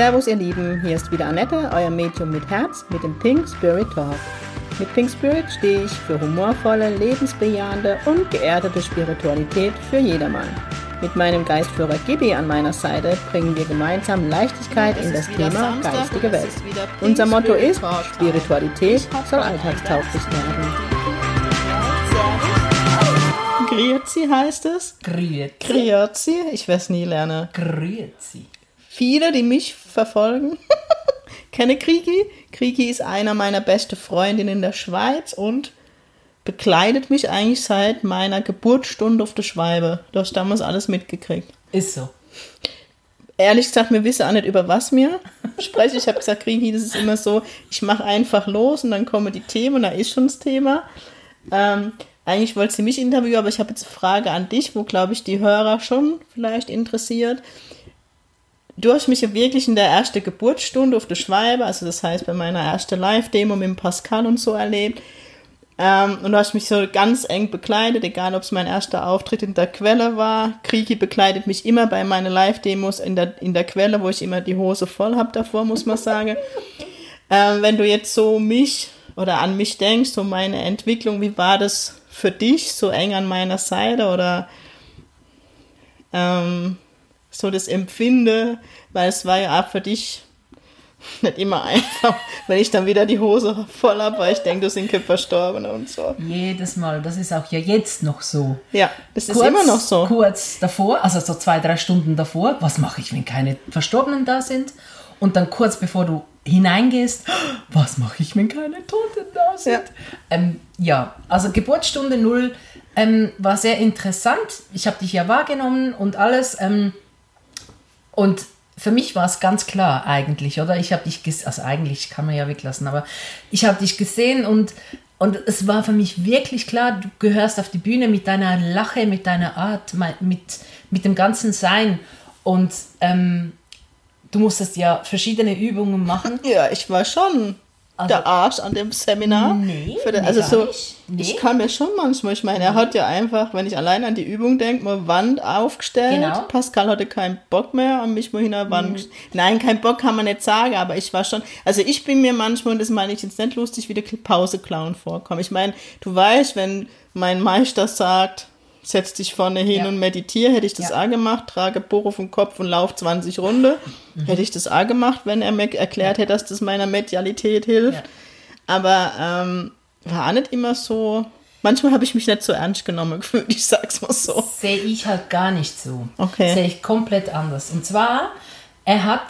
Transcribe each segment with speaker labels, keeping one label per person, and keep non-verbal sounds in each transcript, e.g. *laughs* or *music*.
Speaker 1: Servus, ihr Lieben, hier ist wieder Annette, euer Medium mit Herz, mit dem Pink Spirit Talk. Mit Pink Spirit stehe ich für humorvolle, lebensbejahende und geerdete Spiritualität für jedermann. Mit meinem Geistführer Gibi an meiner Seite bringen wir gemeinsam Leichtigkeit in das Thema
Speaker 2: Samstag
Speaker 1: geistige Welt. Unser Motto ist. Spiritualität soll alltagstauglich werden. Grüezi heißt es.
Speaker 3: Grüezi.
Speaker 1: Grüezi, ich werde es nie lernen.
Speaker 3: Grüezi.
Speaker 1: Viele, die mich verfolgen, *laughs* kennen Krigi. Krigi ist einer meiner besten Freundinnen in der Schweiz und bekleidet mich eigentlich seit meiner Geburtsstunde auf der Schweibe. Du hast damals alles mitgekriegt.
Speaker 3: Ist so.
Speaker 1: Ehrlich gesagt, wir wissen auch nicht, über was wir sprechen. Ich habe gesagt, Krigi, das ist immer so, ich mache einfach los und dann kommen die Themen und da ist schon das Thema. Ähm, eigentlich wollte sie mich interviewen, aber ich habe jetzt eine Frage an dich, wo, glaube ich, die Hörer schon vielleicht interessiert. Du hast mich wirklich in der ersten Geburtsstunde auf der Schweibe, also das heißt bei meiner ersten Live-Demo mit dem Pascal und so erlebt. Ähm, und du hast mich so ganz eng bekleidet, egal ob es mein erster Auftritt in der Quelle war. Kriki bekleidet mich immer bei meinen Live-Demos in der, in der Quelle, wo ich immer die Hose voll habe davor, muss man sagen. *laughs* ähm, wenn du jetzt so mich oder an mich denkst, so meine Entwicklung, wie war das für dich, so eng an meiner Seite oder ähm, so das Empfinde, weil es war ja auch für dich nicht immer *laughs* einfach, wenn ich dann wieder die Hose voll habe, weil ich denke, du sind verstorben und so.
Speaker 3: Jedes Mal. Das ist auch ja jetzt noch so.
Speaker 1: Ja, das ist immer noch so.
Speaker 3: Kurz davor, also so zwei, drei Stunden davor, was mache ich, wenn keine Verstorbenen da sind? Und dann kurz bevor du hineingehst, *gasps* was mache ich, wenn keine Toten da sind?
Speaker 1: Ja.
Speaker 3: Ähm, ja, also Geburtsstunde null ähm, war sehr interessant. Ich habe dich ja wahrgenommen und alles. Ähm, und für mich war es ganz klar eigentlich, oder? Ich habe dich gesehen, also eigentlich kann man ja weglassen, aber ich habe dich gesehen und, und es war für mich wirklich klar, du gehörst auf die Bühne mit deiner Lache, mit deiner Art, mit, mit dem ganzen Sein. Und ähm, du musstest ja verschiedene Übungen machen.
Speaker 1: Ja, ich war schon
Speaker 3: Also-
Speaker 1: der Arsch an dem Seminar.
Speaker 3: Nee,
Speaker 1: den, also so.
Speaker 3: Nee.
Speaker 1: ich kann mir schon manchmal, ich meine, er hat ja einfach, wenn ich allein an die Übung denke, mal Wand aufgestellt.
Speaker 3: Genau. Mhm.
Speaker 1: Pascal hatte keinen Bock mehr an mich mal hin der Wand. gest- Nein, kein Bock kann man nicht sagen, aber ich war schon, also ich bin mir manchmal, und das meine ich jetzt nicht lustig, wie der Pause-Clown vorkommen. Ich meine, du weißt, wenn mein Meister sagt, setz dich vorne hin
Speaker 3: Ja.
Speaker 1: und meditiere, hätte ich das
Speaker 3: Ja.
Speaker 1: auch gemacht, trage Buch auf den Kopf und lauf 20 Runde.
Speaker 3: Mhm.
Speaker 1: Hätte ich das auch gemacht, wenn er mir erklärt hätte, dass das meiner Medialität hilft. Aber ähm, war auch nicht immer so. Manchmal habe ich mich nicht so ernst genommen *laughs* gefühlt, ich sag's mal so.
Speaker 3: Sehe ich halt gar nicht so.
Speaker 1: Okay.
Speaker 3: Sehe ich komplett anders. Und zwar, er hat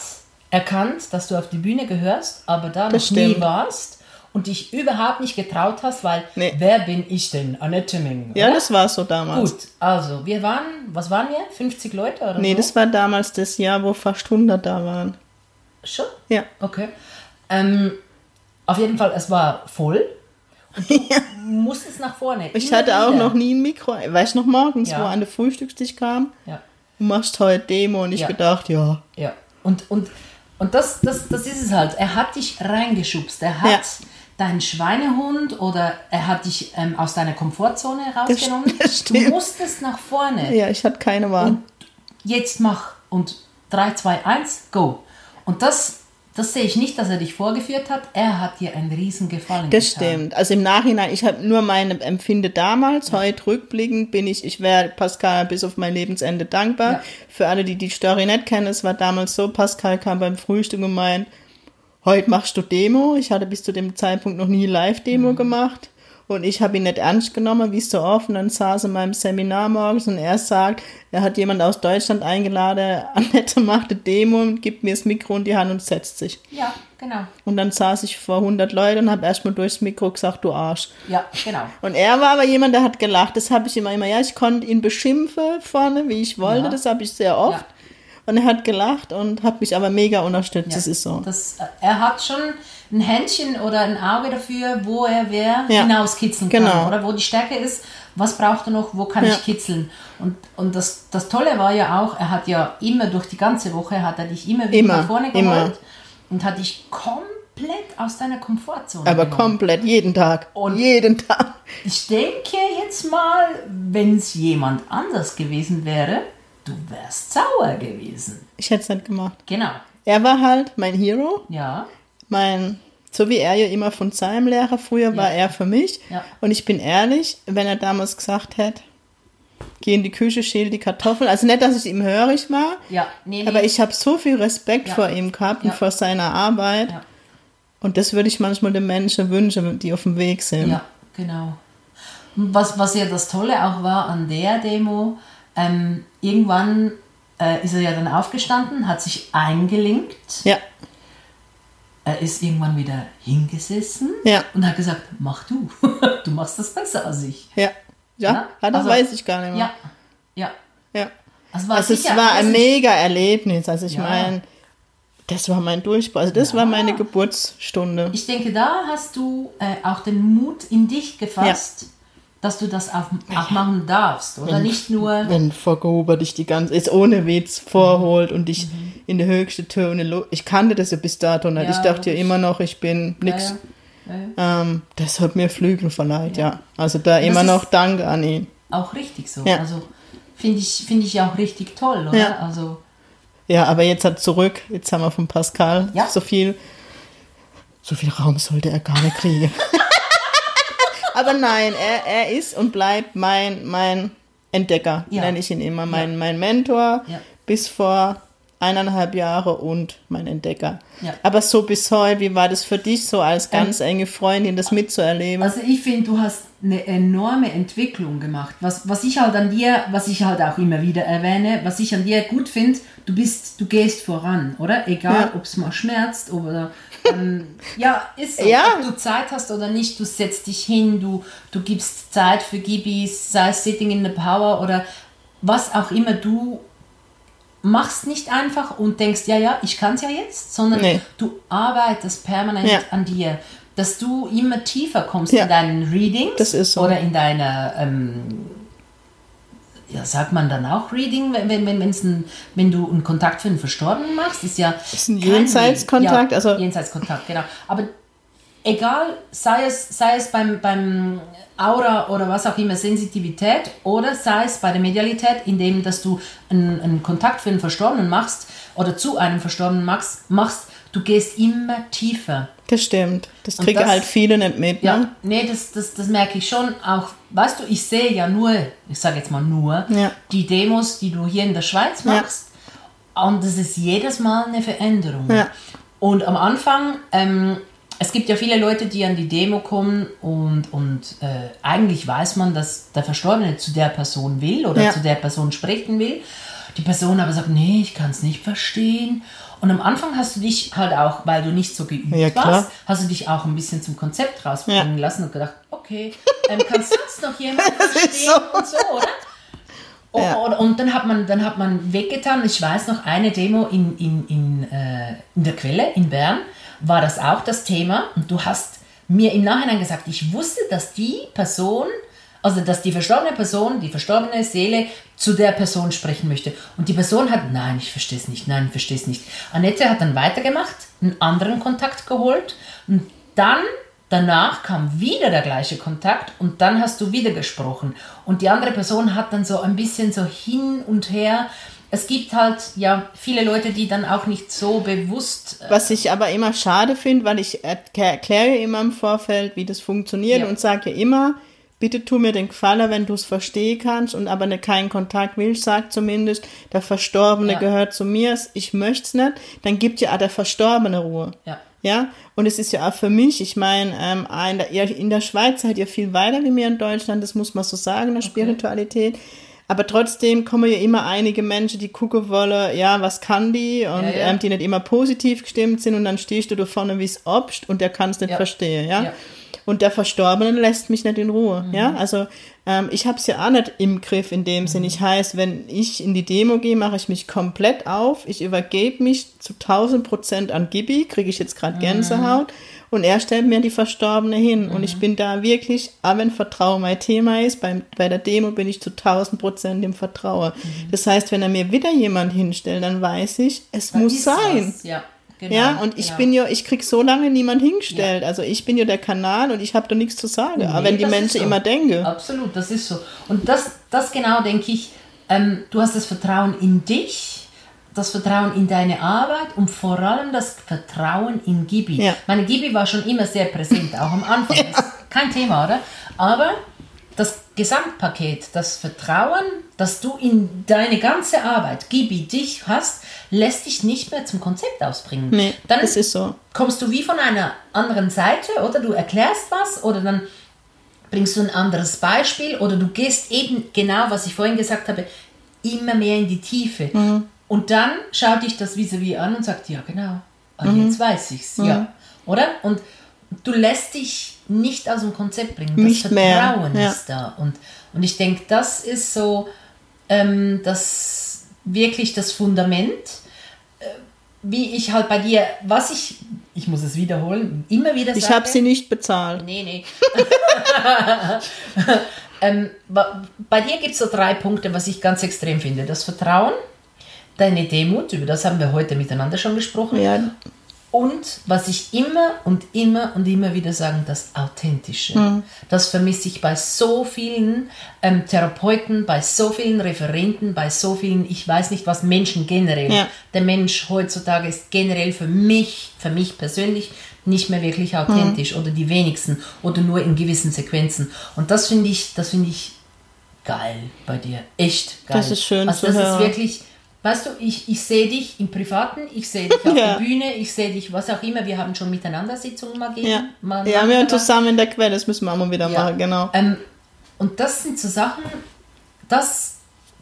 Speaker 3: erkannt, dass du auf die Bühne gehörst, aber da noch
Speaker 1: Das
Speaker 3: nie
Speaker 1: stimmt.
Speaker 3: warst und dich überhaupt nicht getraut hast, weil
Speaker 1: Nee.
Speaker 3: wer bin ich denn? Annette Ming.
Speaker 1: Ja, das war so damals.
Speaker 3: Gut, also wir waren, was waren wir? 50 Leute oder
Speaker 1: Nee,
Speaker 3: so?
Speaker 1: das war damals das Jahr, wo fast 100 da waren.
Speaker 3: Schon?
Speaker 1: Ja.
Speaker 3: Okay. Ähm, auf jeden Fall, es war voll. Und du *laughs* musstest nach vorne.
Speaker 1: Ich hatte auch
Speaker 3: wieder.
Speaker 1: noch nie ein Mikro. Weißt du noch morgens,
Speaker 3: Ja.
Speaker 1: wo an der Frühstückstisch kam?
Speaker 3: Ja.
Speaker 1: Du machst heute Demo und ich
Speaker 3: Ja.
Speaker 1: gedacht, ja.
Speaker 3: Ja, und, und, und das, das, das ist es halt. Er hat dich reingeschubst. Er hat
Speaker 1: Ja.
Speaker 3: Deinen Schweinehund oder er hat dich ähm, aus deiner Komfortzone rausgenommen. *laughs*
Speaker 1: das
Speaker 3: du musstest nach vorne.
Speaker 1: Ja, ich hatte keine Wahl.
Speaker 3: Und jetzt mach. Und 3, 2, 1, go. Und das, das sehe ich nicht, dass er dich vorgeführt hat. Er hat dir einen riesen Gefallen
Speaker 1: Das
Speaker 3: getan.
Speaker 1: stimmt. Also im Nachhinein, ich habe nur meine Empfinde damals, heute rückblickend bin ich, ich wäre Pascal bis auf mein Lebensende dankbar.
Speaker 3: Ja.
Speaker 1: Für alle, die die Story nicht kennen, es war damals so, Pascal kam beim Frühstück und meint, heute machst du Demo. Ich hatte bis zu dem Zeitpunkt noch nie Live-Demo gemacht. Und ich habe ihn nicht ernst genommen, wie es so oft. Und dann saß er in meinem Seminar morgens und er sagt, er hat jemand aus Deutschland eingeladen, *laughs* Annette macht eine Demo und gibt mir das Mikro in die Hand und setzt sich.
Speaker 3: Ja, genau.
Speaker 1: Und dann saß ich vor 100 Leuten und habe erstmal durchs Mikro gesagt, du Arsch.
Speaker 3: Ja, genau.
Speaker 1: Und er war aber jemand, der hat gelacht. Das habe ich immer, immer, ja, ich konnte ihn beschimpfen vorne, wie ich wollte.
Speaker 3: Ja.
Speaker 1: Das habe ich sehr oft.
Speaker 3: Ja.
Speaker 1: Und er hat gelacht und hat mich aber mega unterstützt. Das ist so.
Speaker 3: Das, er hat schon ein Händchen oder ein Auge dafür, wo er wer
Speaker 1: Ja.
Speaker 3: hinauskitzeln kann.
Speaker 1: Genau.
Speaker 3: Oder wo die Stärke ist, was braucht er noch, wo kann
Speaker 1: Ja.
Speaker 3: ich kitzeln. Und, und das, das Tolle war ja auch, er hat ja immer durch die ganze Woche, hat er dich immer wieder
Speaker 1: Immer,
Speaker 3: nach vorne
Speaker 1: immer.
Speaker 3: geholt und hat dich komplett aus deiner Komfortzone
Speaker 1: aber
Speaker 3: genommen.
Speaker 1: komplett, jeden Tag.
Speaker 3: Und-
Speaker 1: jeden Tag.
Speaker 3: Ich denke jetzt mal, wenn es jemand anders gewesen wäre, du wärst sauer gewesen.
Speaker 1: Ich hätte es nicht gemacht.
Speaker 3: Genau.
Speaker 1: er war halt mein Hero,
Speaker 3: Ja.
Speaker 1: mein, so wie er ja immer von seinem Lehrer früher war, er für mich.
Speaker 3: Ja.
Speaker 1: Und ich bin ehrlich, wenn er damals gesagt hätte, geh in die Küche, schäl die Kartoffeln. Also nicht, dass ich ihm hörig war,
Speaker 3: Ja, nee, nee.
Speaker 1: aber ich habe so viel Respekt
Speaker 3: Ja.
Speaker 1: vor ihm gehabt
Speaker 3: Ja.
Speaker 1: und vor seiner Arbeit.
Speaker 3: Ja.
Speaker 1: Und das würde ich manchmal den Menschen wünschen, die auf dem Weg sind.
Speaker 3: Ja, genau. Was, was ja das Tolle auch war an der Demo, ähm, irgendwann äh, ist er ja dann aufgestanden, hat sich eingelinkt,
Speaker 1: Ja,
Speaker 3: er ist irgendwann wieder hingesessen
Speaker 1: Ja.
Speaker 3: und hat gesagt, mach du, *laughs* du machst das besser als ich.
Speaker 1: ja. Ja,
Speaker 3: Ja,
Speaker 1: ja das
Speaker 3: also-
Speaker 1: weiß ich gar nicht mehr.
Speaker 3: Ja, ja.
Speaker 1: Ja.
Speaker 3: Also, war
Speaker 1: Also es war ein mega Erlebnis. Also ich
Speaker 3: Ja.
Speaker 1: meine, das war mein Durchbruch. Also das war meine Geburtsstunde.
Speaker 3: Ich denke, da hast du äh, auch den Mut in dich gefasst, dass du das auch, auch machen darfst. Oder nicht nur.
Speaker 1: Wenn Frau Gruber dich die ganze, jetzt ohne Witz vorholt und dich in die höchste Töne, ich kannte das ja bis dato nicht.
Speaker 3: Ja,
Speaker 1: ich dachte ja immer noch, ich bin nix.
Speaker 3: Ja, ja. Ja, ja.
Speaker 1: Ähm, das hat mir Flügel verleiht, ja. Also da immer
Speaker 3: ist-
Speaker 1: noch Danke an ihn.
Speaker 3: Auch richtig so.
Speaker 1: Ja.
Speaker 3: Also finde ich, finde ich auch richtig toll, oder?
Speaker 1: Ja.
Speaker 3: Also,
Speaker 1: Ja, aber jetzt hat zurück, jetzt haben wir von Pascal
Speaker 3: Ja.
Speaker 1: so viel, so viel Raum sollte er gar nicht kriegen. *laughs* aber nein, er, er ist und bleibt mein, mein Entdecker,
Speaker 3: Ja.
Speaker 1: nenne ich ihn immer, mein, mein Mentor
Speaker 3: Ja.
Speaker 1: bis vor eineinhalb Jahre und mein Entdecker.
Speaker 3: Ja.
Speaker 1: Aber so bis heute, wie war das für dich so als ganz enge Freundin, das mitzuerleben?
Speaker 3: also ich finde, du hast eine enorme Entwicklung gemacht. Was, was ich halt an dir, was ich halt auch immer wieder erwähne, was ich an dir gut finde, du bist, du gehst voran, oder? Egal,
Speaker 1: Ja.
Speaker 3: ob es mal schmerzt oder ähm, ja, ist so.
Speaker 1: Ja.
Speaker 3: Ob du Zeit hast oder nicht, du setzt dich hin, du, du gibst Zeit für Gibis, sei es Sitting in the Power oder was auch immer du machst nicht einfach und denkst, ja, ja, ich kann es ja jetzt, sondern
Speaker 1: Nee.
Speaker 3: du arbeitest permanent
Speaker 1: Ja.
Speaker 3: an dir, dass du immer tiefer kommst
Speaker 1: Ja.
Speaker 3: in deinen Readings
Speaker 1: so.
Speaker 3: oder in deiner, ähm, ja, sagt man dann auch Reading, wenn, wenn, wenn, wenn's ein, wenn du einen Kontakt für einen Verstorbenen machst, ist ja
Speaker 1: Ist ein Jenseitskontakt,
Speaker 3: Ja,
Speaker 1: also-
Speaker 3: Jenseitskontakt, genau. Aber egal, sei es, sei es beim, beim Aura oder was auch immer, Sensitivität oder sei es bei der Medialität, indem dass du einen, einen Kontakt für einen Verstorbenen machst oder zu einem Verstorbenen machst, machst du gehst immer tiefer.
Speaker 1: Das stimmt. Das kriegen
Speaker 3: das-
Speaker 1: halt viele nicht mit.
Speaker 3: Ja,
Speaker 1: Ne?
Speaker 3: nee, das, das, das merke ich schon. Auch, weißt du, ich sehe ja nur, ich sage jetzt mal nur,
Speaker 1: Ja.
Speaker 3: die Demos, die du hier in der Schweiz
Speaker 1: Ja.
Speaker 3: machst. Und das ist jedes Mal eine Veränderung.
Speaker 1: Ja.
Speaker 3: Und am Anfang, ähm, es gibt ja viele Leute, die an die Demo kommen und, und äh, eigentlich weiß man, dass der Verstorbene zu der Person will oder
Speaker 1: Ja.
Speaker 3: zu der Person sprechen will. Die Person aber sagt, nee, ich kann es nicht verstehen. Und am Anfang hast du dich halt auch, weil du nicht so geübt
Speaker 1: Ja,
Speaker 3: warst, hast du dich auch ein bisschen zum Konzept rausbringen lassen und gedacht, okay, ähm, kann sonst noch jemand *laughs* verstehen
Speaker 1: so.
Speaker 3: und so, oder? Und,
Speaker 1: Ja.
Speaker 3: und, und dann hat man dann hat man weggetan. Ich weiß noch, eine Demo in, in, in, äh, in der Quelle in Bern war das auch das Thema. Und du hast mir im Nachhinein gesagt, ich wusste, dass die Person, also dass die verstorbene Person, die verstorbene Seele zu der Person sprechen möchte. Und die Person hat, nein, ich verstehe es nicht, nein, ich verstehe es nicht. Annette hat dann weitergemacht, einen anderen Kontakt geholt und dann Danach kam wieder der gleiche Kontakt und dann hast du wieder gesprochen. Und die andere Person hat dann so ein bisschen so hin und her. Es gibt halt ja viele Leute, die dann auch nicht so bewusst. äh,
Speaker 1: Was ich aber immer schade finde, weil ich erk- erkläre immer im Vorfeld, wie das funktioniert
Speaker 3: Ja.
Speaker 1: und sage immer, bitte tu mir den Gefallen, wenn du es verstehen kannst und aber ne, keinen Kontakt willst, sag zumindest, der Verstorbene
Speaker 3: Ja.
Speaker 1: gehört zu mir, ich möchte es nicht, dann gibt ja auch der Verstorbene Ruhe.
Speaker 3: Ja.
Speaker 1: Ja, und es ist ja auch für mich, ich meine, ähm, in, der, in der Schweiz seid ihr viel weiter wie mir in Deutschland, das muss man so sagen, in der Spiritualität. Aber trotzdem kommen ja immer einige Menschen, die gucken wollen, ja, was kann die und
Speaker 3: Ja, ja.
Speaker 1: Ähm, die nicht immer positiv gestimmt sind und dann stehst du da vorne wie es obst und der kann es nicht
Speaker 3: Ja.
Speaker 1: verstehen, ja. Und der Verstorbene lässt mich nicht in Ruhe,
Speaker 3: Mhm.
Speaker 1: ja. Also ähm, ich habe es ja auch nicht im Griff in dem Sinn. Ich heißt, wenn ich in die Demo gehe, mache ich mich komplett auf. Ich übergebe mich zu 1000 Prozent an Gibi, kriege ich jetzt gerade
Speaker 3: Mhm.
Speaker 1: Gänsehaut. Und er stellt mir die Verstorbene hin. Und ich bin da wirklich, auch wenn Vertrauen mein Thema ist, beim, bei der Demo bin ich zu 1000 Prozent im Vertrauen.
Speaker 3: Mhm.
Speaker 1: Das heißt, wenn er mir wieder jemand hinstellt, dann weiß ich, es
Speaker 3: da
Speaker 1: muss sein.
Speaker 3: was. Ja, genau,
Speaker 1: Ja, und ich
Speaker 3: genau.
Speaker 1: bin ja, ich krieg so lange niemand hingestellt. Also ich bin ja der Kanal und ich habe da nichts zu sagen. aber
Speaker 3: Nee,
Speaker 1: wenn die Menschen
Speaker 3: so.
Speaker 1: immer denken.
Speaker 3: Absolut, das ist so. Und das, das genau denke ich, ähm, du hast das Vertrauen in dich, das Vertrauen in deine Arbeit und vor allem das Vertrauen in Gibi.
Speaker 1: Ja.
Speaker 3: Meine Gibi war schon immer sehr präsent, auch am Anfang. *laughs* Ist kein Thema, oder? Aber das Gesamtpaket, das Vertrauen, dass du in deine ganze Arbeit, Gibi, dich hast, lässt dich nicht mehr zum Konzept ausbringen.
Speaker 1: Nee,
Speaker 3: dann
Speaker 1: das ist so.
Speaker 3: kommst du wie von einer anderen Seite oder du erklärst was oder dann bringst du ein anderes Beispiel oder du gehst eben genau, was ich vorhin gesagt habe, immer mehr in die Tiefe.
Speaker 1: Mhm.
Speaker 3: Und dann schaut dich das vis-à-vis an und sagt, ja genau, ah,
Speaker 1: Mhm.
Speaker 3: jetzt weiß ich's, ja. Oder? Und du lässt dich nicht aus dem Konzept bringen. Das
Speaker 1: Nicht mehr,
Speaker 3: Vertrauen
Speaker 1: ja.
Speaker 3: ist da. Und, und ich denke, das ist so ähm, das wirklich das Fundament, äh, wie ich halt bei dir, was ich, ich muss es wiederholen, immer wieder
Speaker 1: Ich
Speaker 3: sage.
Speaker 1: habe sie nicht bezahlt.
Speaker 3: Nee, nee. *laughs* ähm, bei dir gibt es so drei Punkte, was ich ganz extrem finde. Das Vertrauen, deine Demut, über das haben wir heute miteinander schon gesprochen.
Speaker 1: Ja,
Speaker 3: Und was ich immer und immer und immer wieder sagen, das Authentische.
Speaker 1: Mhm.
Speaker 3: Das vermisse ich bei so vielen ähm, Therapeuten, bei so vielen Referenten, bei so vielen, ich weiß nicht was, Menschen generell.
Speaker 1: Ja.
Speaker 3: Der Mensch heutzutage ist generell für mich, für mich persönlich, nicht mehr wirklich authentisch
Speaker 1: Mhm.
Speaker 3: oder die wenigsten oder nur in gewissen Sequenzen. Und das finde ich, das finde ich geil bei dir. Echt geil.
Speaker 1: Das ist schön
Speaker 3: also
Speaker 1: zu
Speaker 3: das
Speaker 1: hören.
Speaker 3: ist wirklich, weißt du, ich, ich sehe dich im Privaten, ich sehe dich auf *laughs*
Speaker 1: Ja.
Speaker 3: der Bühne, ich sehe dich, was auch immer. Wir haben schon miteinander Sitzungen mal gegeben.
Speaker 1: ja.
Speaker 3: Mal
Speaker 1: ja, wir
Speaker 3: miteinander.
Speaker 1: zusammen in der Quelle, das müssen wir auch mal wieder
Speaker 3: Ja.
Speaker 1: machen, genau.
Speaker 3: Ähm, und das sind so Sachen, das,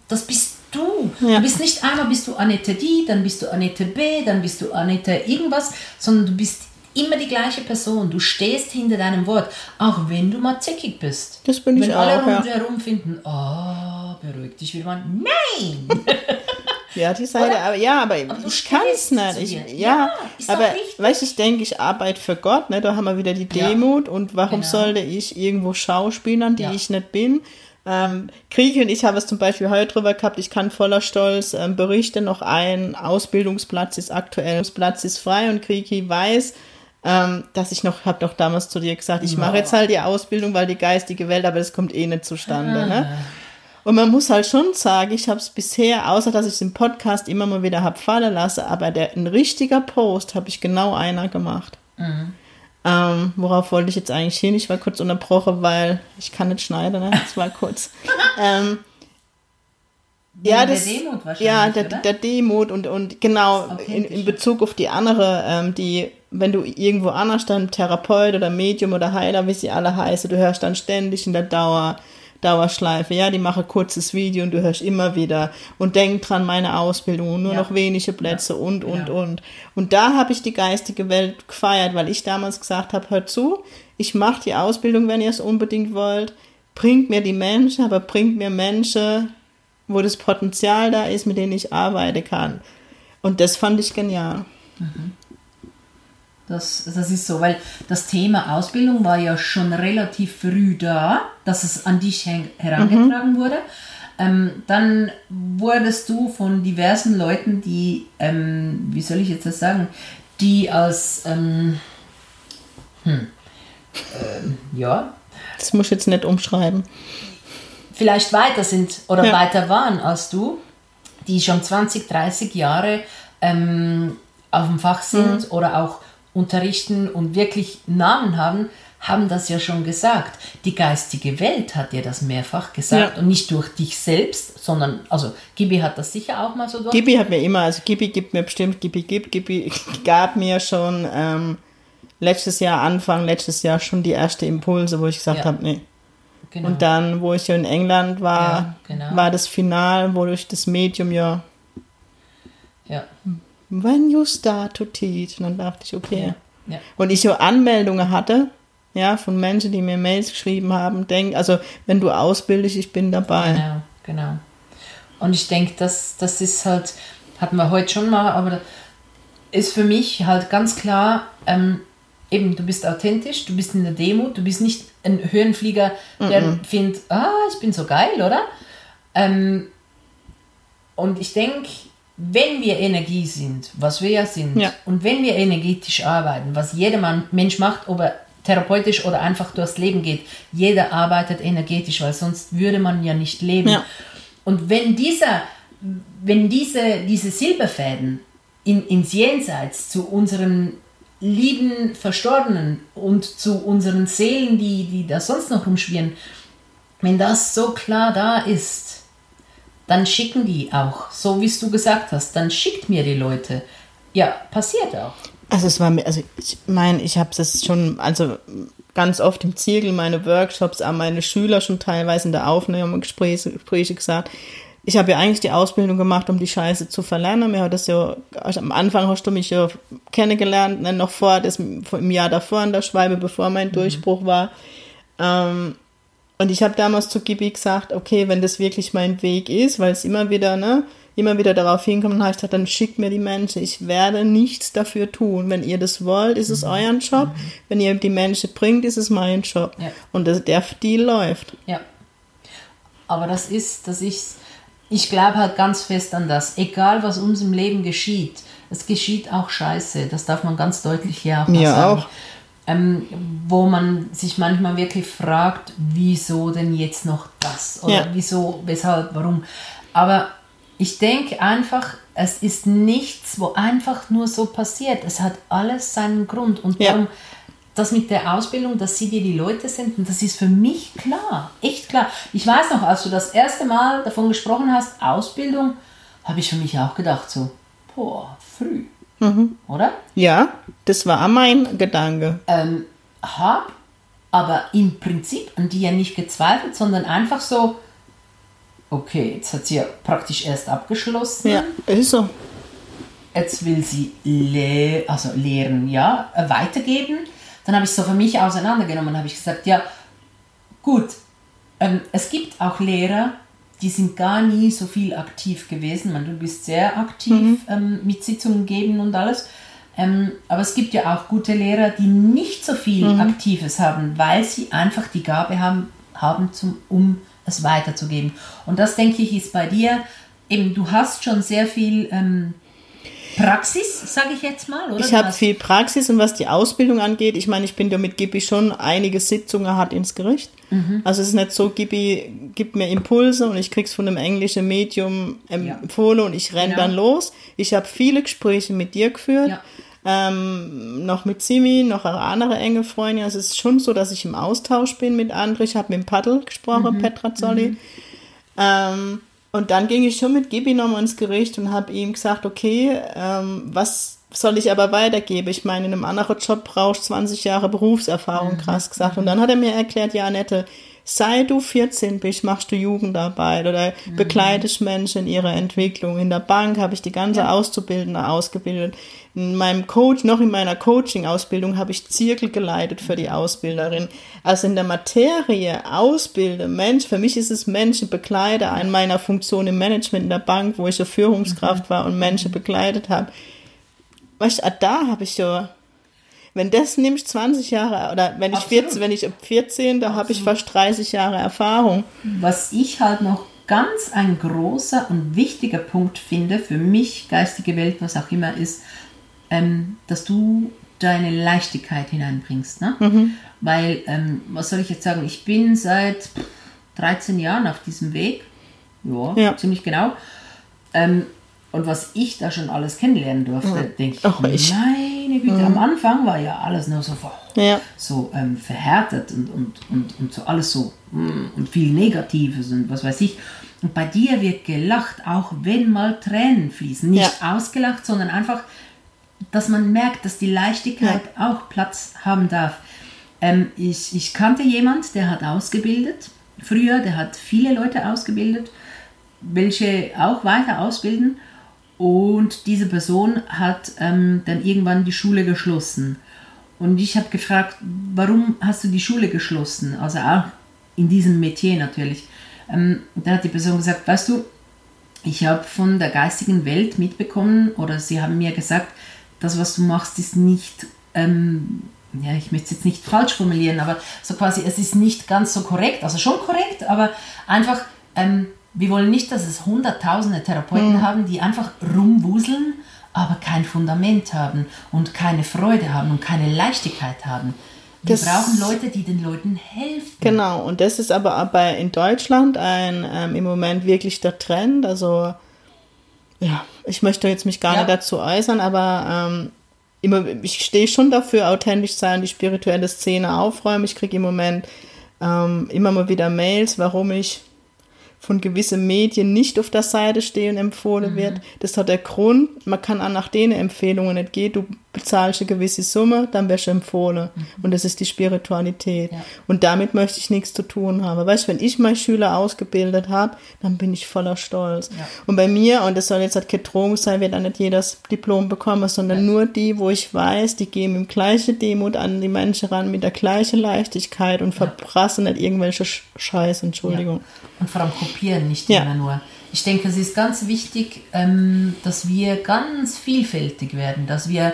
Speaker 3: das bist du.
Speaker 1: Ja.
Speaker 3: Du bist nicht einmal bist du Annette die, dann bist du Annette B, dann bist du Annette irgendwas, sondern du bist immer die gleiche Person. Du stehst hinter deinem Wort, auch wenn du mal zickig bist.
Speaker 1: Das bin ich
Speaker 3: wenn alle
Speaker 1: auch, ja.
Speaker 3: rundherum finden, oh, beruhig dich wieder mal. Nein! *laughs*
Speaker 1: Ja, die Seite,
Speaker 3: Oder?
Speaker 1: aber ja, aber ich kann es nicht. Ich, ja,
Speaker 3: Ja,
Speaker 1: aber weißt du, ich denke, ich arbeite für Gott, ne? Da haben wir wieder die
Speaker 3: Ja.
Speaker 1: Demut und warum
Speaker 3: Genau.
Speaker 1: sollte ich irgendwo Schauspielern, die
Speaker 3: Ja.
Speaker 1: ich nicht bin? Ähm, Kriege und ich habe es zum Beispiel heute drüber gehabt, ich kann voller Stolz ähm, berichten, noch ein Ausbildungsplatz ist aktuell, das Platz ist frei und Kriki weiß, ähm, dass ich noch, habe doch damals zu dir gesagt, ich mache jetzt halt die Ausbildung, weil die geistige Welt, aber das kommt eh nicht zustande. Ne? Und man muss halt schon sagen, ich habe es bisher, außer dass ich es im Podcast immer mal wieder habe fallen lassen, aber der, ein richtiger Post habe ich genau einer gemacht. Ähm, worauf wollte ich jetzt eigentlich hin? Ich war kurz unterbrochen, weil ich kann nicht schneiden, ne? Das war kurz. *laughs* ähm, ja,
Speaker 3: Wegen der
Speaker 1: das,
Speaker 3: Demut wahrscheinlich,
Speaker 1: ja, der, der Demut und, und genau in, in Bezug auf die andere, ähm, die, wenn du irgendwo anders dann Therapeut oder Medium oder Heiler, wie sie alle heißen, du hörst dann ständig in der Dauer, Dauerschleife, ja, die machen kurzes Video und du hörst immer wieder und denk dran, meine Ausbildung, nur
Speaker 3: Ja.
Speaker 1: noch wenige Plätze und, und,
Speaker 3: genau.
Speaker 1: und. Und da habe ich die geistige Welt gefeiert, weil ich damals gesagt habe, hört zu, ich mache die Ausbildung, wenn ihr es unbedingt wollt, bringt mir die Menschen, aber bringt mir Menschen, wo das Potenzial da ist, mit denen ich arbeiten kann. Und das fand ich genial.
Speaker 3: Das, das ist so, weil das Thema Ausbildung war ja schon relativ früh da, dass es an dich her- herangetragen wurde. Ähm, dann wurdest du von diversen Leuten, die, ähm, wie soll ich jetzt das sagen, die als, ähm, hm, ähm, ja,
Speaker 1: Das muss ich jetzt nicht umschreiben.
Speaker 3: vielleicht weiter sind oder
Speaker 1: Ja.
Speaker 3: weiter waren als du, die schon 20, 30 Jahre ähm, auf dem Fach sind
Speaker 1: Mhm.
Speaker 3: oder auch unterrichten und wirklich Namen haben, haben das ja schon gesagt. Die geistige Welt hat dir das mehrfach gesagt
Speaker 1: Ja.
Speaker 3: und nicht durch dich selbst, sondern, also Gibi hat das sicher auch mal so durch.
Speaker 1: Gibi hat mir immer, also Gibi gibt mir bestimmt, Gibi gibt, Gibi *laughs* gab mir schon ähm, letztes Jahr, Anfang letztes Jahr schon die erste Impulse, wo ich gesagt
Speaker 3: Ja.
Speaker 1: habe, nee.
Speaker 3: genau.
Speaker 1: Und dann, wo ich ja in England war,
Speaker 3: Ja, genau.
Speaker 1: war das Final, wo durch das Medium ja,
Speaker 3: ja,
Speaker 1: when you start to teach, und dann dachte ich, okay.
Speaker 3: ja, ja.
Speaker 1: Und ich so Anmeldungen hatte, ja, von Menschen, die mir Mails geschrieben haben, denk, also wenn du ausbildest, ich bin dabei.
Speaker 3: Genau, genau. Und ich denke, das, das ist halt, hatten wir heute schon mal, aber ist für mich halt ganz klar, ähm, eben, du bist authentisch, du bist in der Demo, du bist nicht ein Höhenflieger, der findet, ah, ich bin so geil, oder? Ähm, und ich denke, wenn wir Energie sind, was wir ja sind,
Speaker 1: Ja.
Speaker 3: und wenn wir energetisch arbeiten, was jeder Mensch macht, ob er therapeutisch oder einfach durchs Leben geht, jeder arbeitet energetisch, weil sonst würde man ja nicht leben.
Speaker 1: Ja.
Speaker 3: Und wenn dieser wenn diese, diese Silberfäden in, ins Jenseits zu unseren lieben Verstorbenen und zu unseren Seelen, die, die da sonst noch rumschwirren, wenn das so klar da ist, dann schicken die auch, so wie es du gesagt hast, dann schickt mir die Leute. Ja, passiert auch.
Speaker 1: Also es war mir, also ich meine, ich habe das schon, also ganz oft im Ziegel, meine Workshops, an meine Schüler schon teilweise in der Aufnahmegespräche Gespräche gesagt, ich habe ja eigentlich die Ausbildung gemacht, um die Scheiße zu verlernen. Mir hat das ja, also am Anfang hast du mich ja kennengelernt, ne, noch vor, das, im Jahr davor in der Schweibe, bevor mein mhm. Durchbruch war. Ähm, und ich habe damals zu Gibi gesagt, okay, wenn das wirklich mein Weg ist, weil es immer wieder, ne, immer wieder darauf hinkommt, habe ich gesagt, dann schickt mir die Menschen. Ich werde nichts dafür tun. Wenn ihr das wollt, ist es mhm. euer Job. Mhm. Wenn ihr die Menschen bringt, ist es mein Job. Ja. Und das, der Deal läuft.
Speaker 3: Ja. Aber das ist, das ist ich glaube halt ganz fest an das. Egal, was uns im Leben geschieht, es geschieht auch Scheiße. Das darf man ganz deutlich hier auch
Speaker 1: Mir sagen. auch.
Speaker 3: Ähm, wo man sich manchmal wirklich fragt, wieso denn jetzt noch das? Oder ja. wieso, weshalb, warum? Aber ich denke einfach, es ist nichts, wo einfach nur so passiert. Es hat alles seinen Grund. Und darum ja das mit der Ausbildung, dass sie dir die Leute sind, und das ist für mich klar, echt klar. Ich weiß noch, als du das erste Mal davon gesprochen hast, Ausbildung, habe ich für mich auch gedacht, so, boah, früh. Mhm. Oder?
Speaker 1: Ja, das war mein Gedanke.
Speaker 3: Ähm, hab aber im Prinzip an die ja nicht gezweifelt, sondern einfach so, okay, jetzt hat sie ja praktisch erst abgeschlossen.
Speaker 1: Ja, ist so.
Speaker 3: Jetzt will sie le also lehren, ja, weitergeben dann habe ich so für mich auseinandergenommen und habe ich gesagt, ja, gut, ähm, es gibt auch Lehrer, die sind gar nie so viel aktiv gewesen. Man, du bist sehr aktiv mhm. ähm, mit Sitzungen geben und alles. Ähm, aber es gibt ja auch gute Lehrer, die nicht so viel mhm. Aktives haben, weil sie einfach die Gabe haben, haben zum, um es weiterzugeben. Und das, denke ich, ist bei dir eben, du hast schon sehr viel ähm, Praxis, sage ich jetzt mal, oder?
Speaker 1: Ich habe viel Praxis und was die Ausbildung angeht, ich meine, ich bin ja mit Gibi schon einige Sitzungen hat ins Gericht. Mhm. Also es ist nicht so, Gibi gibt mir Impulse und ich krieg's von einem englischen Medium empfohlen ja. und ich renn genau. dann los. Ich habe viele Gespräche mit dir geführt. Ja. Ähm, noch mit Simi, noch eine andere enge Freundin. Also es ist schon so, dass ich im Austausch bin mit anderen. Ich habe mit dem Paddel gesprochen, mhm. Petra Zolli. Mhm. Ähm, und dann ging ich schon mit Gibi nochmal ins Gericht und habe ihm gesagt, okay, ähm, was soll ich aber weitergeben? Ich meine, in einem anderen Job brauchst 20 Jahre Berufserfahrung, mhm. krass gesagt. Und dann hat er mir erklärt, ja, Annette, sei du 14 bist, machst du Jugendarbeit oder mhm. begleitest Menschen in ihrer Entwicklung. In der Bank habe ich die ganze ja. Auszubildende ausgebildet. In meinem Coach, noch in meiner Coaching-Ausbildung habe ich Zirkel geleitet für die Ausbilderin. Also in der Materie ausbilde, Mensch, für mich ist es Menschen begleite, an meiner Funktion im Management in der Bank, wo ich ja Führungskraft mhm. war und Menschen begleitet habe. Weißt du, da habe ich ja wenn das nimmst 20 Jahre oder wenn ich 14, wenn ich 14, da habe ich fast 30 Jahre Erfahrung.
Speaker 3: Was ich halt noch ganz ein großer und wichtiger Punkt finde für mich, geistige Welt, was auch immer ist, ähm, dass du deine Leichtigkeit hineinbringst. Ne? Mhm. Weil, ähm, was soll ich jetzt sagen, ich bin seit 13 Jahren auf diesem Weg. Ja, ja. ziemlich genau. Ähm, und was ich da schon alles kennenlernen durfte, ja. denke ich, ich, meine Güte, mhm. am Anfang war ja alles nur so, ja. so ähm, verhärtet und, und, und, und so alles so mm, und viel Negatives und was weiß ich. Und bei dir wird gelacht, auch wenn mal Tränen fließen. Nicht ja. ausgelacht, sondern einfach, dass man merkt, dass die Leichtigkeit auch Platz haben darf. Ähm, ich, ich kannte jemand, der hat ausgebildet, früher, der hat viele Leute ausgebildet, welche auch weiter ausbilden. Und diese Person hat ähm, dann irgendwann die Schule geschlossen. Und ich habe gefragt, warum hast du die Schule geschlossen? Also auch in diesem Metier natürlich. Ähm, dann hat die Person gesagt, weißt du, ich habe von der geistigen Welt mitbekommen oder sie haben mir gesagt, das, was du machst, ist nicht, ähm, ja, ich möchte es jetzt nicht falsch formulieren, aber so quasi, es ist nicht ganz so korrekt, also schon korrekt, aber einfach, ähm, wir wollen nicht, dass es hunderttausende Therapeuten mhm. haben, die einfach rumwuseln, aber kein Fundament haben und keine Freude haben und keine Leichtigkeit haben. Wir das brauchen Leute, die den Leuten helfen.
Speaker 1: Genau, und das ist aber, aber in Deutschland ein ähm, im Moment wirklich der Trend. Also ja, ich möchte jetzt mich gar
Speaker 3: Ja.
Speaker 1: nicht dazu äußern, aber ähm, immer, ich stehe schon dafür, authentisch sein, die spirituelle Szene aufräumen. Ich kriege im Moment ähm, immer mal wieder Mails, warum ich von gewissen Medien nicht auf der Seite stehe und empfohlen wird. Das hat der Grund, man kann auch nach denen Empfehlungen nicht gehen. Du bezahlst eine gewisse Summe, dann wirst du empfohlen. Und das ist die Spiritualität.
Speaker 3: Ja.
Speaker 1: Und damit möchte ich nichts zu tun haben. Weißt du, wenn ich meine Schüler ausgebildet habe, dann bin ich voller Stolz.
Speaker 3: Ja.
Speaker 1: Und bei mir, und das soll jetzt halt keine Drohung sein, wird dann nicht jeder das Diplom bekommen, sondern nur die, wo ich weiß, die gehen mit gleiche Demut an die Menschen ran, mit der gleichen Leichtigkeit und verprassen nicht irgendwelche Sch- Scheiß, Entschuldigung.
Speaker 3: Und vor allem kopieren, nicht
Speaker 1: Ja.
Speaker 3: immer nur. Ich denke, es ist ganz wichtig, ähm, dass wir ganz vielfältig werden, dass wir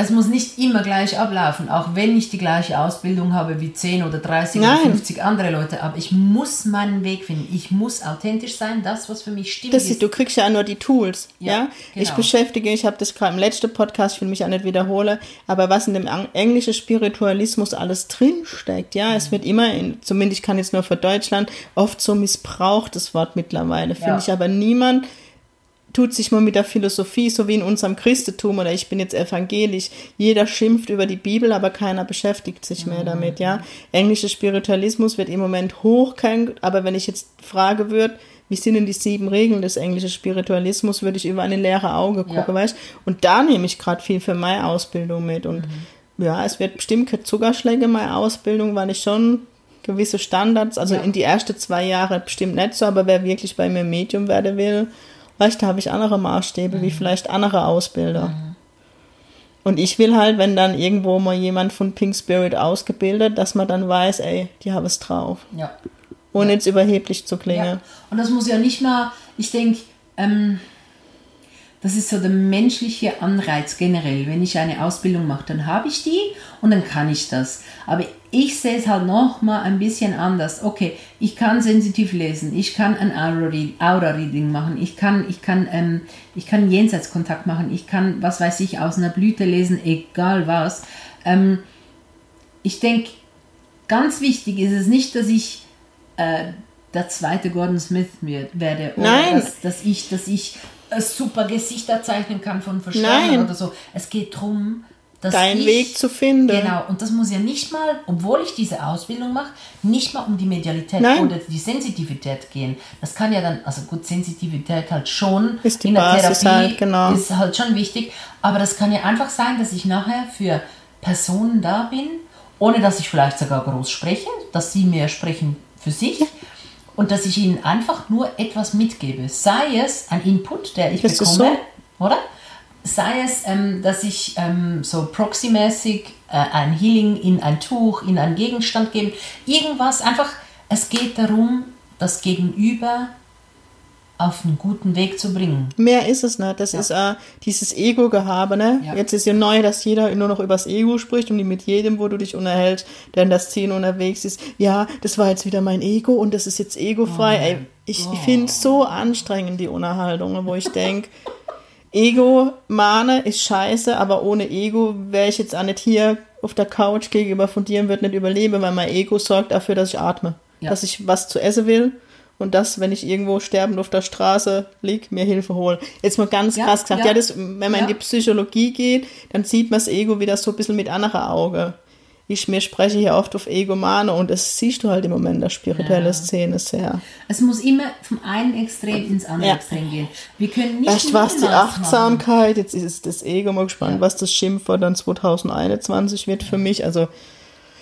Speaker 3: es muss nicht immer gleich ablaufen, auch wenn ich die gleiche Ausbildung habe wie 10 oder 30
Speaker 1: Nein.
Speaker 3: oder 50 andere Leute, aber ich muss meinen Weg finden. Ich muss authentisch sein, das, was für mich stimmt.
Speaker 1: Das ist, du kriegst ja auch nur die Tools, ja.
Speaker 3: Ja,
Speaker 1: Ich
Speaker 3: genau.
Speaker 1: beschäftige, ich habe das gerade im letzten Podcast, ich will mich auch nicht wiederholen, aber was in dem englischen Spiritualismus alles drinsteckt, ja,
Speaker 3: Mhm.
Speaker 1: es wird immer, in, zumindest ich kann jetzt nur für Deutschland, oft so missbraucht, das Wort mittlerweile, finde
Speaker 3: Ja.
Speaker 1: ich, aber niemand tut sich mal mit der Philosophie, so wie in unserem Christentum oder ich bin jetzt evangelisch. Jeder schimpft über die Bibel, aber keiner beschäftigt sich mehr damit, ja. Englischer Spiritualismus wird im Moment hochgehängt, aber wenn ich jetzt frage würde, wie sind denn die sieben Regeln des englischen Spiritualismus, würde ich über eine leere Auge gucken,
Speaker 3: Ja.
Speaker 1: weißt Und da nehme ich gerade viel für meine Ausbildung mit und ja, es wird bestimmt keine Zuckerschläge in meiner Ausbildung, weil ich schon gewisse Standards, also
Speaker 3: Ja.
Speaker 1: in die ersten zwei Jahre bestimmt nicht so, aber wer wirklich bei mir Medium werden will, weißt, da habe ich andere Maßstäbe
Speaker 3: Mhm.
Speaker 1: wie vielleicht andere Ausbilder. Und ich will halt, wenn dann irgendwo mal jemand von Pink Spirit ausgebildet, dass man dann weiß, ey, die haben es drauf.
Speaker 3: ja.
Speaker 1: Ohne jetzt überheblich zu klingen.
Speaker 3: Ja. Und das muss ja nicht mal, ich denke, ähm, das ist so der menschliche Anreiz generell. Wenn ich eine Ausbildung mache, dann habe ich die und dann kann ich das. Aber ich sehe es halt noch mal ein bisschen anders. Okay, ich kann sensitiv lesen, ich kann ein Aura-Read- Aura-Reading machen, ich kann, ich kann, ähm, ich kann Jenseitskontakt machen, ich kann, was weiß ich, aus einer Blüte lesen, egal was. Ähm, ich denke, ganz wichtig ist es nicht, dass ich äh, der zweite Gordon Smith werde oder
Speaker 1: Nein.
Speaker 3: Dass, dass ich, dass ich super Gesichter zeichnen kann von
Speaker 1: Nein.
Speaker 3: oder so. Es geht darum, dass
Speaker 1: Deinen
Speaker 3: ich,
Speaker 1: Weg zu finden.
Speaker 3: Genau, und das muss ja nicht mal, obwohl ich diese Ausbildung mache, nicht mal um die Medialität
Speaker 1: Nein.
Speaker 3: oder die Sensitivität gehen. Das kann ja dann, also gut, Sensitivität halt schon
Speaker 1: Ist die
Speaker 3: in der
Speaker 1: Basis
Speaker 3: Therapie
Speaker 1: halt, genau.
Speaker 3: ist halt schon wichtig, aber das kann ja einfach sein, dass ich nachher für Personen da bin, ohne dass ich vielleicht sogar groß spreche, dass sie mehr sprechen für sich. Und dass ich ihnen einfach nur etwas mitgebe. Sei es ein Input, der ich
Speaker 1: Das
Speaker 3: bekomme,
Speaker 1: so.
Speaker 3: oder? Sei es, ähm, dass ich ähm, so proxymäßig äh, ein Healing in ein Tuch, in einen Gegenstand gebe. Irgendwas, einfach, es geht darum, das Gegenüber auf einen guten Weg zu bringen.
Speaker 1: Mehr ist es nicht. Das
Speaker 3: Ja.
Speaker 1: ist äh, dieses Ego-Gehabe. Ne?
Speaker 3: Ja.
Speaker 1: Jetzt ist ja neu, dass jeder nur noch übers Ego spricht und die mit jedem, wo du dich unterhältst, der in der Szene unterwegs ist. Ja, das war jetzt wieder mein Ego und das ist jetzt egofrei.
Speaker 3: Oh
Speaker 1: Ey, ich
Speaker 3: Gott.
Speaker 1: finde es so anstrengend, die Unterhaltungen, wo ich denke, *laughs* Ego-Mahne ist scheiße, aber ohne Ego wäre ich jetzt auch nicht hier auf der Couch gegenüber von dir und würde nicht überleben, weil mein Ego sorgt dafür, dass ich atme.
Speaker 3: Ja.
Speaker 1: Dass ich was zu essen will und dass, wenn ich irgendwo sterbend auf der Straße liege, mir Hilfe holen. Jetzt mal ganz
Speaker 3: Ja,
Speaker 1: krass gesagt, ja,
Speaker 3: ja.
Speaker 1: das, wenn man
Speaker 3: Ja.
Speaker 1: in die Psychologie geht, dann sieht man das Ego wieder so ein bisschen mit anderen Augen. Ich mir spreche hier oft auf Egomane und das siehst du halt im Moment der spirituellen
Speaker 3: Ja.
Speaker 1: Szene sehr.
Speaker 3: Es muss immer vom einen Extrem ins andere. Extrem gehen. Wir können nicht
Speaker 1: Erst war es die
Speaker 3: Mittelmaß machen.
Speaker 1: Achtsamkeit, jetzt ist es das Ego mal gespannt, was das Schimpfwort dann 2021 wird für mich. Also,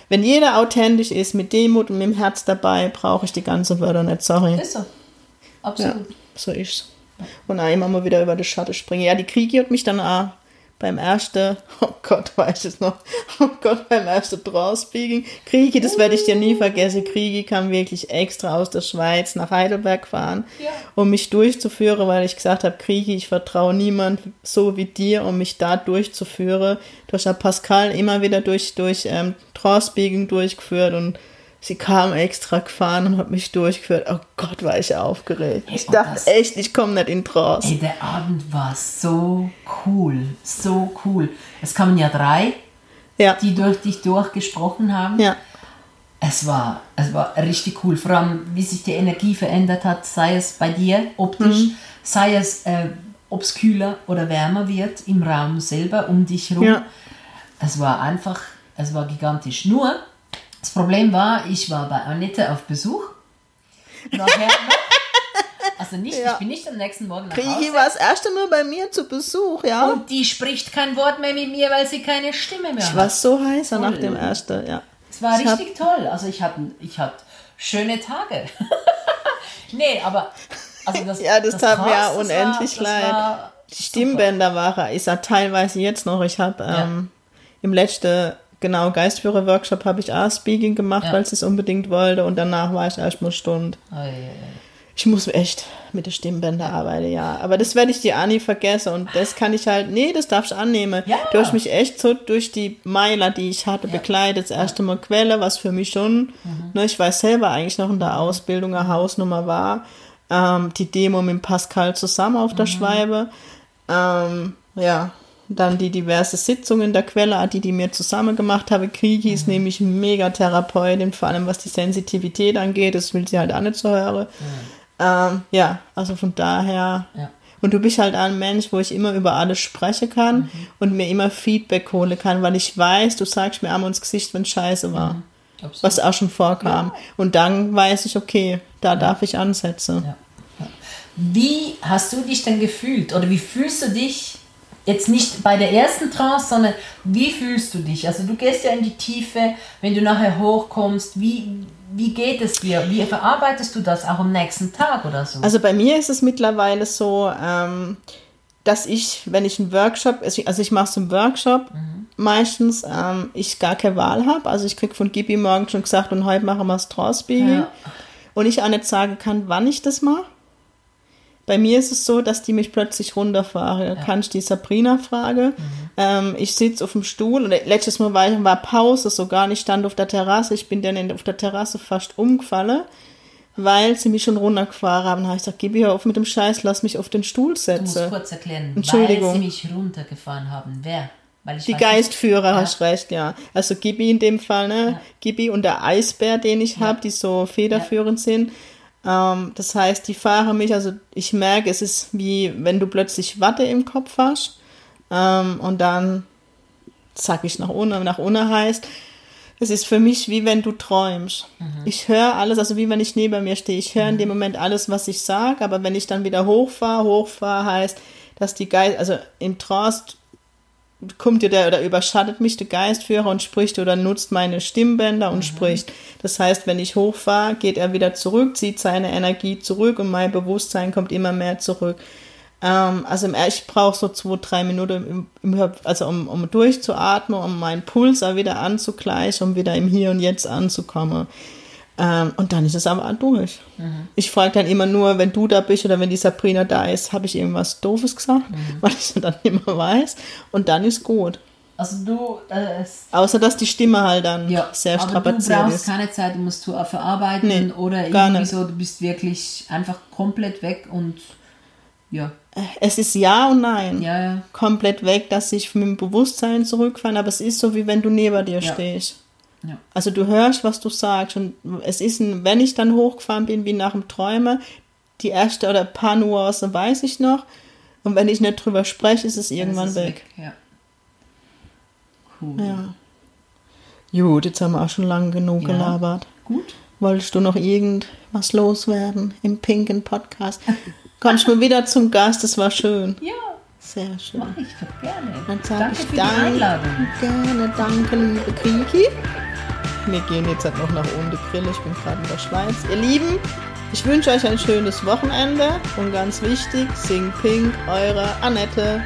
Speaker 1: wenn jeder authentisch ist, mit Demut und mit dem Herz dabei, brauche ich die ganze Wörter nicht, sorry.
Speaker 3: Ist so.
Speaker 1: Ja,
Speaker 3: Absolut.
Speaker 1: so ist's. Und auch immer mal wieder über die Schatten springen. Ja, die Kriege hat mich dann auch beim ersten, *laughs* oh Gott, weiß ich es noch, *laughs* oh Gott, beim ersten Draw-Speaking. Kriege, das werde ich dir nie vergessen. Kriege kam wirklich extra aus der Schweiz nach Heidelberg fahren,
Speaker 3: Ja.
Speaker 1: um mich durchzuführen, weil ich gesagt habe, Kriege, ich vertraue niemand so wie dir, um mich da durchzuführen. Du hast ja Pascal immer wieder durch, durch ähm, Draw-Speaking durchgeführt und Sie kam extra gefahren und hat mich durchgeführt. Oh Gott, war ich aufgeregt. Ich
Speaker 3: und
Speaker 1: dachte echt, ich komme nicht in Trance.
Speaker 3: Ey, der Abend war so cool. So cool. Es kamen ja drei,
Speaker 1: Ja,
Speaker 3: die durch dich durchgesprochen haben.
Speaker 1: ja,
Speaker 3: Es war, es war richtig cool, vor allem wie sich die Energie verändert hat, sei es bei dir optisch,
Speaker 1: Mhm.
Speaker 3: sei es, äh, ob es kühler oder wärmer wird im Raum selber um dich herum.
Speaker 1: Ja.
Speaker 3: Es war einfach, es war gigantisch. Nur, das Problem war, ich war bei Annette auf Besuch. Nachher also nicht,
Speaker 1: Ja.
Speaker 3: ich bin nicht am nächsten Morgen nach Hause.
Speaker 1: war das erste Mal bei mir zu Besuch, ja.
Speaker 3: Und die spricht kein Wort mehr mit mir, weil sie keine Stimme mehr
Speaker 1: ich
Speaker 3: hat.
Speaker 1: war so heißer nach
Speaker 3: Toll.
Speaker 1: dem ersten, ja.
Speaker 3: Es war
Speaker 1: Ich hab-
Speaker 3: richtig toll. Also ich hatte ich hatte schöne Tage. *laughs* nee, aber also das,
Speaker 1: Ja, das tat mir ja unendlich
Speaker 3: das
Speaker 1: leid.
Speaker 3: war
Speaker 1: Die Stimmbänder waren, ich sag teilweise jetzt noch, ich habe
Speaker 3: Ja.
Speaker 1: ähm, im letzten, genau, Geistführer-Workshop habe ich auch Speaking gemacht,
Speaker 3: Ja.
Speaker 1: weil sie es unbedingt wollte und danach war ich erst mal Stunde.
Speaker 3: super. Ei, ei, ei.
Speaker 1: Ich muss echt mit den Stimmbändern arbeiten, ja. Aber das werde ich dir auch nie vergessen und das kann ich halt, nee, das darf ich annehmen.
Speaker 3: Ja.
Speaker 1: Du hast mich echt so durch die Meiler, die ich hatte, begleitet. Das erste Mal Quelle, was für mich schon,
Speaker 3: Mhm.
Speaker 1: ne, ich weiß selber eigentlich noch in der Ausbildung eine Hausnummer war. Ähm, die Demo mit Pascal zusammen auf der
Speaker 3: Mhm.
Speaker 1: Schweibe. Ähm, ja, dann die diverse Sitzungen der Quelle, die die mir zusammen gemacht habe. Krigi
Speaker 3: Mhm.
Speaker 1: ist nämlich mega Therapeutin, vor allem was die Sensitivität angeht. Das will sie halt auch nicht so hören. Ähm, ja, also von daher.
Speaker 3: Ja.
Speaker 1: Und du bist halt ein Mensch, wo ich immer über alles sprechen kann
Speaker 3: Mhm.
Speaker 1: und mir immer Feedback holen kann, weil ich weiß, du sagst mir einmal ins Gesicht, wenn Scheiße war.
Speaker 3: Absolut.
Speaker 1: Was auch schon vorkam. Und dann weiß ich, okay, da darf ich ansetzen.
Speaker 3: Ja. Ja. Wie hast du dich denn gefühlt oder wie fühlst du dich jetzt nicht bei der ersten Trance, sondern wie fühlst du dich? Also du gehst ja in die Tiefe, wenn du nachher hochkommst, wie, wie geht es dir? Wie verarbeitest du das auch am nächsten Tag oder so?
Speaker 1: Also bei mir ist es mittlerweile so, ähm, dass ich, wenn ich einen Workshop, also ich mache es im Workshop meistens, ähm, ich gar keine Wahl habe. Also ich krieg von Gibi morgen schon gesagt, und heute machen wir das Straßspiegel.
Speaker 3: Ja.
Speaker 1: Und ich auch nicht sagen kann, wann ich das mache. Bei mir ist es so, dass die mich plötzlich runterfahren. Da kann ich die Sabrina frage. Ähm, ich sitze auf dem Stuhl und letztes Mal war, war Pause sogar. Ich stand auf der Terrasse. Ich bin dann in, auf der Terrasse fast umgefallen, weil sie mich schon runtergefahren haben. Da habe ich gesagt, gib hör auf mit dem Scheiß, lass mich auf den Stuhl
Speaker 3: du musst
Speaker 1: setzen.
Speaker 3: kurz erklären,
Speaker 1: Entschuldigung.
Speaker 3: weil sie mich runtergefahren haben. Wer?
Speaker 1: Die
Speaker 3: nicht-
Speaker 1: Geistführer,
Speaker 3: Ja.
Speaker 1: hast recht, ja. Also Gibi in dem Fall, ne?
Speaker 3: Ja.
Speaker 1: Gibi und der Eisbär, den ich habe, die so federführend sind. Ähm, das heißt, die fahren mich, also ich merke, es ist wie wenn du plötzlich Watte im Kopf hast ähm, und dann zack ich nach unten, nach unten heißt, es ist für mich wie wenn du träumst. Ich höre alles, also wie wenn ich neben mir stehe. Ich höre in dem Moment alles, was ich sage, aber wenn ich dann wieder hochfahre, hochfahre heißt, dass die Geist, also im Trance kommt dir der oder überschattet mich der Geistführer und spricht oder nutzt meine Stimmbänder und spricht. Das heißt, wenn ich hochfahre, geht er wieder zurück, zieht seine Energie zurück und mein Bewusstsein kommt immer mehr zurück. Ähm, also im- ich brauche so zwei, drei Minuten, im, im, also um, um durchzuatmen, um meinen Puls auch wieder anzugleichen, um wieder im Hier und Jetzt anzukommen. Ähm, und dann ist es aber auch durch. Ich frage dann immer nur, wenn du da bist oder wenn die Sabrina da ist, habe ich irgendwas Doofes gesagt, *laughs* weil ich es dann immer weiß. Und dann ist gut.
Speaker 3: Also du, äh, es,
Speaker 1: Außer, dass die Stimme halt dann
Speaker 3: ja,
Speaker 1: sehr
Speaker 3: aber du
Speaker 1: strapaziert
Speaker 3: brauchst
Speaker 1: ist.
Speaker 3: keine Zeit, du musst du auch verarbeiten
Speaker 1: Nee,
Speaker 3: oder irgendwie so, du bist wirklich einfach komplett weg und ja,
Speaker 1: Es ist Ja und Nein.
Speaker 3: ja, ja.
Speaker 1: Komplett weg, dass ich mit dem Bewusstsein zurückfahren, aber es ist so, wie wenn du neben dir
Speaker 3: Ja.
Speaker 1: stehst.
Speaker 3: Ja.
Speaker 1: Also du hörst, was du sagst. Und es ist, ein, wenn ich dann hochgefahren bin, wie nach dem Träumen, die erste oder paar Nuancen weiß ich noch. Und wenn ich nicht drüber spreche, ist es irgendwann
Speaker 3: ist es
Speaker 1: weg.
Speaker 3: Ja. Cool.
Speaker 1: Ja. Gut, jetzt haben wir auch schon lange genug
Speaker 3: Ja.
Speaker 1: gelabert.
Speaker 3: Gut.
Speaker 1: Wolltest du noch irgendwas loswerden im pinken Podcast? Kommst mal wieder zum Gast, das war schön.
Speaker 3: Ja,
Speaker 1: Sehr schön.
Speaker 3: mach ich doch gerne.
Speaker 1: Dann sage
Speaker 3: Danke
Speaker 1: ich
Speaker 3: für die
Speaker 1: danke.
Speaker 3: Einladung.
Speaker 1: Gerne, danke, liebe Kriki. Wir gehen jetzt halt noch nach oben Grill. Ich bin gerade in der Schweiz. Ihr Lieben, ich wünsche euch ein schönes Wochenende und ganz wichtig, sing pink, eure Annette.